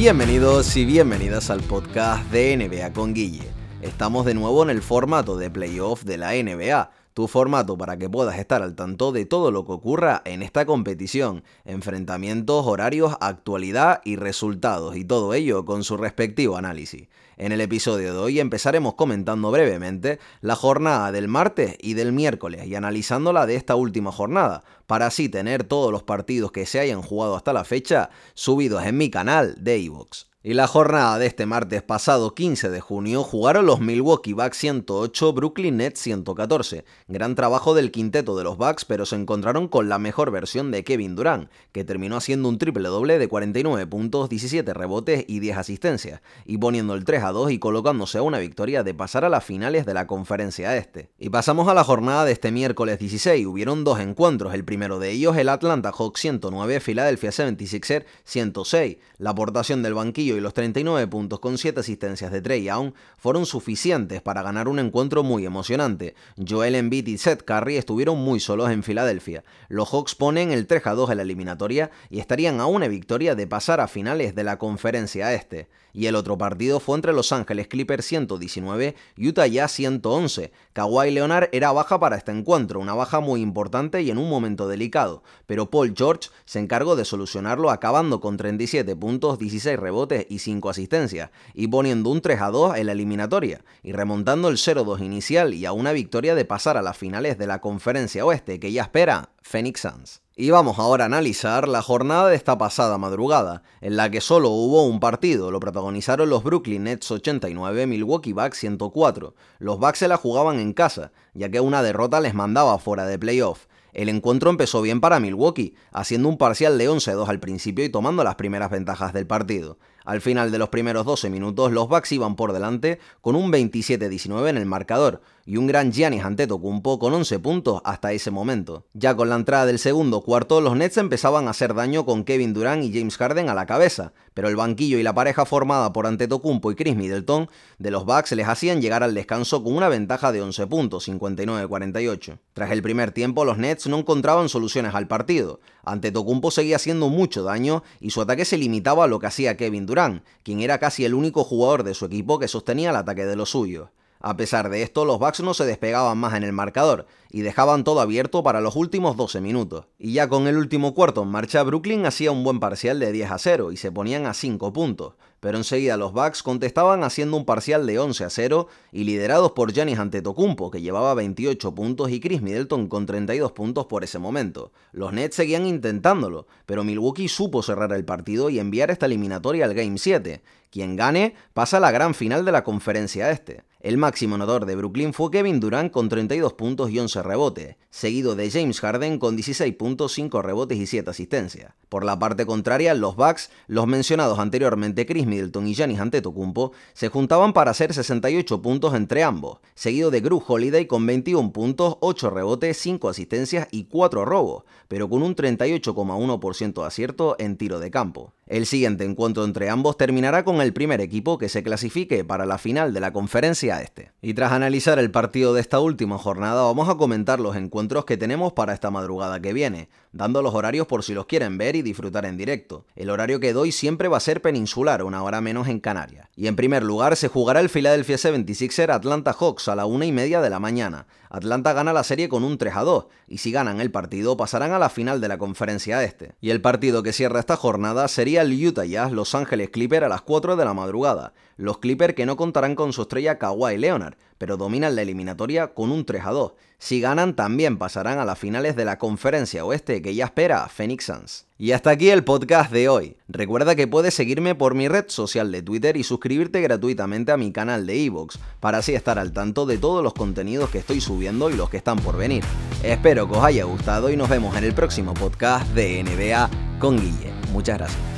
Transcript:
Bienvenidos y bienvenidas al podcast de NBA con Guille. Estamos de nuevo en el formato de playoff de la NBA tu formato para que puedas estar al tanto de todo lo que ocurra en esta competición, enfrentamientos, horarios, actualidad y resultados, y todo ello con su respectivo análisis. En el episodio de hoy empezaremos comentando brevemente la jornada del martes y del miércoles y analizándola de esta última jornada, para así tener todos los partidos que se hayan jugado hasta la fecha subidos en mi canal de iVoox. Y la jornada de este martes pasado 15 de junio jugaron los Milwaukee Bucks 108, Brooklyn Nets 114. Gran trabajo del quinteto de los Bucks, pero se encontraron con la mejor versión de Kevin Durant, que terminó haciendo un triple doble de 49 puntos, 17 rebotes y 10 asistencias, y poniendo el 3 a 2 y colocándose a una victoria de pasar a las finales de la conferencia este. Y pasamos a la jornada de este miércoles 16, hubieron dos encuentros, el primero de ellos el Atlanta Hawks 109, Philadelphia 76er 106. La aportación del banquillo y los 39 puntos con 7 asistencias de Trey Young fueron suficientes para ganar un encuentro muy emocionante. Joel Embiid y Seth Curry estuvieron muy solos en Filadelfia. Los Hawks ponen el 3 a 2 en la eliminatoria y estarían a una victoria de pasar a finales de la conferencia este. Y el otro partido fue entre Los Ángeles Clippers 119 y Utah Jazz 111. Kawhi Leonard era baja para este encuentro, una baja muy importante y en un momento delicado, pero Paul George se encargó de solucionarlo acabando con 37 puntos, 16 rebotes y 5 asistencias, y poniendo un 3 a 2 en la eliminatoria, y remontando el 0-2 inicial y a una victoria de pasar a las finales de la conferencia oeste que ya espera Phoenix Suns. Y vamos ahora a analizar la jornada de esta pasada madrugada, en la que solo hubo un partido, lo protagonizaron los Brooklyn Nets 89, Milwaukee Bucks 104. Los Bucks se la jugaban en casa, ya que una derrota les mandaba fuera de playoff. El encuentro empezó bien para Milwaukee, haciendo un parcial de 11-2 al principio y tomando las primeras ventajas del partido. Al final de los primeros 12 minutos, los Bucks iban por delante con un 27-19 en el marcador y un gran Giannis Antetokounmpo con 11 puntos hasta ese momento. Ya con la entrada del segundo cuarto, los Nets empezaban a hacer daño con Kevin Durant y James Harden a la cabeza, pero el banquillo y la pareja formada por Antetokounmpo y Chris Middleton de los Bucks les hacían llegar al descanso con una ventaja de 11 puntos, 59-48. Tras el primer tiempo, los Nets no encontraban soluciones al partido. Antetokounmpo seguía haciendo mucho daño y su ataque se limitaba a lo que hacía Kevin Durant quien era casi el único jugador de su equipo que sostenía el ataque de los suyos. A pesar de esto, los Bucks no se despegaban más en el marcador y dejaban todo abierto para los últimos 12 minutos. Y ya con el último cuarto en marcha, Brooklyn hacía un buen parcial de 10 a 0 y se ponían a 5 puntos, pero enseguida los Bucks contestaban haciendo un parcial de 11 a 0 y liderados por Giannis Antetokounmpo, que llevaba 28 puntos y Chris Middleton con 32 puntos por ese momento. Los Nets seguían intentándolo, pero Milwaukee supo cerrar el partido y enviar esta eliminatoria al Game 7. Quien gane pasa a la gran final de la conferencia este. El máximo anotador de Brooklyn fue Kevin Durant con 32 puntos y 11 rebotes, seguido de James Harden con 16 puntos, 5 rebotes y 7 asistencias. Por la parte contraria, los Bucks, los mencionados anteriormente Chris Middleton y Giannis Antetokounmpo, se juntaban para hacer 68 puntos entre ambos, seguido de Gru Holiday con 21 puntos, 8 rebotes, 5 asistencias y 4 robos, pero con un 38,1% de acierto en tiro de campo. El siguiente encuentro entre ambos terminará con el primer equipo que se clasifique para la final de la conferencia este. Y tras analizar el partido de esta última jornada, vamos a comentar los encuentros que tenemos para esta madrugada que viene, dando los horarios por si los quieren ver y disfrutar en directo. El horario que doy siempre va a ser peninsular, una hora menos en Canarias. Y en primer lugar se jugará el Philadelphia 76er Atlanta Hawks a la una y media de la mañana. Atlanta gana la serie con un 3 a 2, y si ganan el partido pasarán a la final de la conferencia este. Y el partido que cierra esta jornada sería el Utah Jazz Los Ángeles Clipper a las 4 de la madrugada. Los Clippers que no contarán con su estrella Kawhi Leonard, pero dominan la eliminatoria con un 3 a 2. Si ganan, también pasarán a las finales de la conferencia oeste que ya espera Phoenix Suns. Y hasta aquí el podcast de hoy. Recuerda que puedes seguirme por mi red social de Twitter y suscribirte gratuitamente a mi canal de Evox, para así estar al tanto de todos los contenidos que estoy subiendo y los que están por venir. Espero que os haya gustado y nos vemos en el próximo podcast de NBA con Guille. Muchas gracias.